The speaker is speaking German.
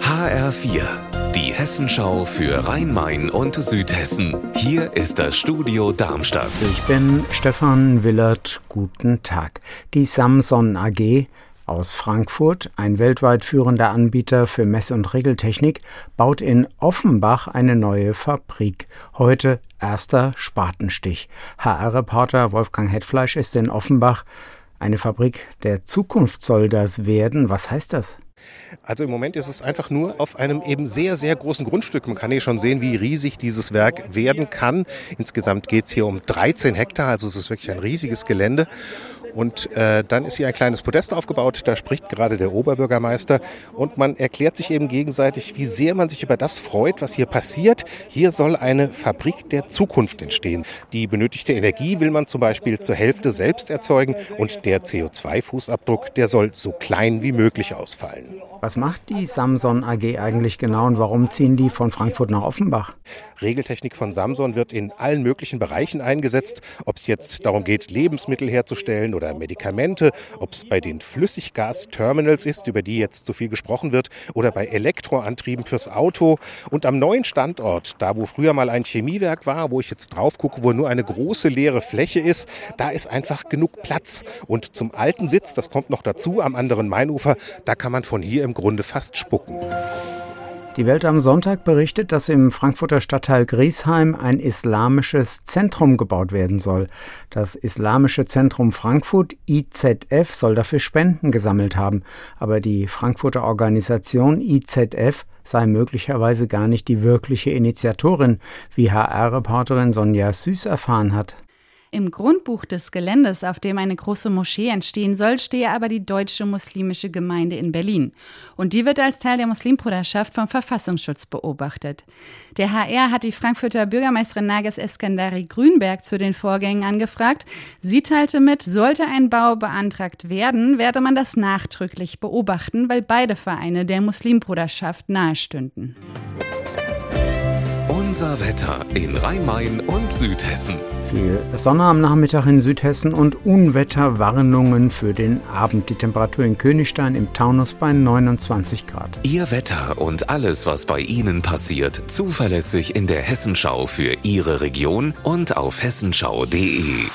HR4, die Hessenschau für Rhein-Main und Südhessen. Hier ist das Studio Darmstadt. Ich bin Stefan Willert. Guten Tag. Die Samson AG aus Frankfurt, ein weltweit führender Anbieter für Mess- und Regeltechnik, baut in Offenbach eine neue Fabrik. Heute erster Spatenstich. HR-Reporter Wolfgang Hetfleisch ist in Offenbach. Eine Fabrik der Zukunft soll das werden. Was heißt das? Also im Moment ist es einfach nur auf einem eben sehr, sehr großen Grundstück. Man kann hier schon sehen, wie riesig dieses Werk werden kann. Insgesamt geht es hier um 13 Hektar, also es ist wirklich ein riesiges Gelände. Und äh, dann ist hier ein kleines Podest aufgebaut, da spricht gerade der Oberbürgermeister und man erklärt sich eben gegenseitig, wie sehr man sich über das freut, was hier passiert. Hier soll eine Fabrik der Zukunft entstehen. Die benötigte Energie will man zum Beispiel zur Hälfte selbst erzeugen und der CO2-Fußabdruck, der soll so klein wie möglich ausfallen. Was macht die Samson AG eigentlich genau und warum ziehen die von Frankfurt nach Offenbach? Regeltechnik von Samson wird in allen möglichen Bereichen eingesetzt, ob es jetzt darum geht, Lebensmittel herzustellen oder Medikamente, ob es bei den Flüssiggasterminals ist, über die jetzt so viel gesprochen wird, oder bei Elektroantrieben fürs Auto. Und am neuen Standort, da wo früher mal ein Chemiewerk war, wo ich jetzt drauf gucke, wo nur eine große leere Fläche ist, da ist einfach genug Platz. Und zum alten Sitz, das kommt noch dazu, am anderen Mainufer, da kann man von hier im Grunde fast spucken. Die Welt am Sonntag berichtet, dass im Frankfurter Stadtteil Griesheim ein islamisches Zentrum gebaut werden soll. Das Islamische Zentrum Frankfurt IZF soll dafür Spenden gesammelt haben, aber die Frankfurter Organisation IZF sei möglicherweise gar nicht die wirkliche Initiatorin, wie HR-Reporterin Sonja Süß erfahren hat. Im Grundbuch des Geländes, auf dem eine große Moschee entstehen soll, stehe aber die Deutsche Muslimische Gemeinde in Berlin. Und die wird als Teil der Muslimbruderschaft vom Verfassungsschutz beobachtet. Der HR hat die Frankfurter Bürgermeisterin Nages Eskandari Grünberg zu den Vorgängen angefragt. Sie teilte mit, sollte ein Bau beantragt werden, werde man das nachdrücklich beobachten, weil beide Vereine der Muslimbruderschaft nahestünden. Unser Wetter in Rhein-Main und Südhessen. Viel Sonne am Nachmittag in Südhessen und Unwetterwarnungen für den Abend. Die Temperatur in Königstein im Taunus bei 29 Grad. Ihr Wetter und alles, was bei Ihnen passiert, zuverlässig in der Hessenschau für Ihre Region und auf hessenschau.de.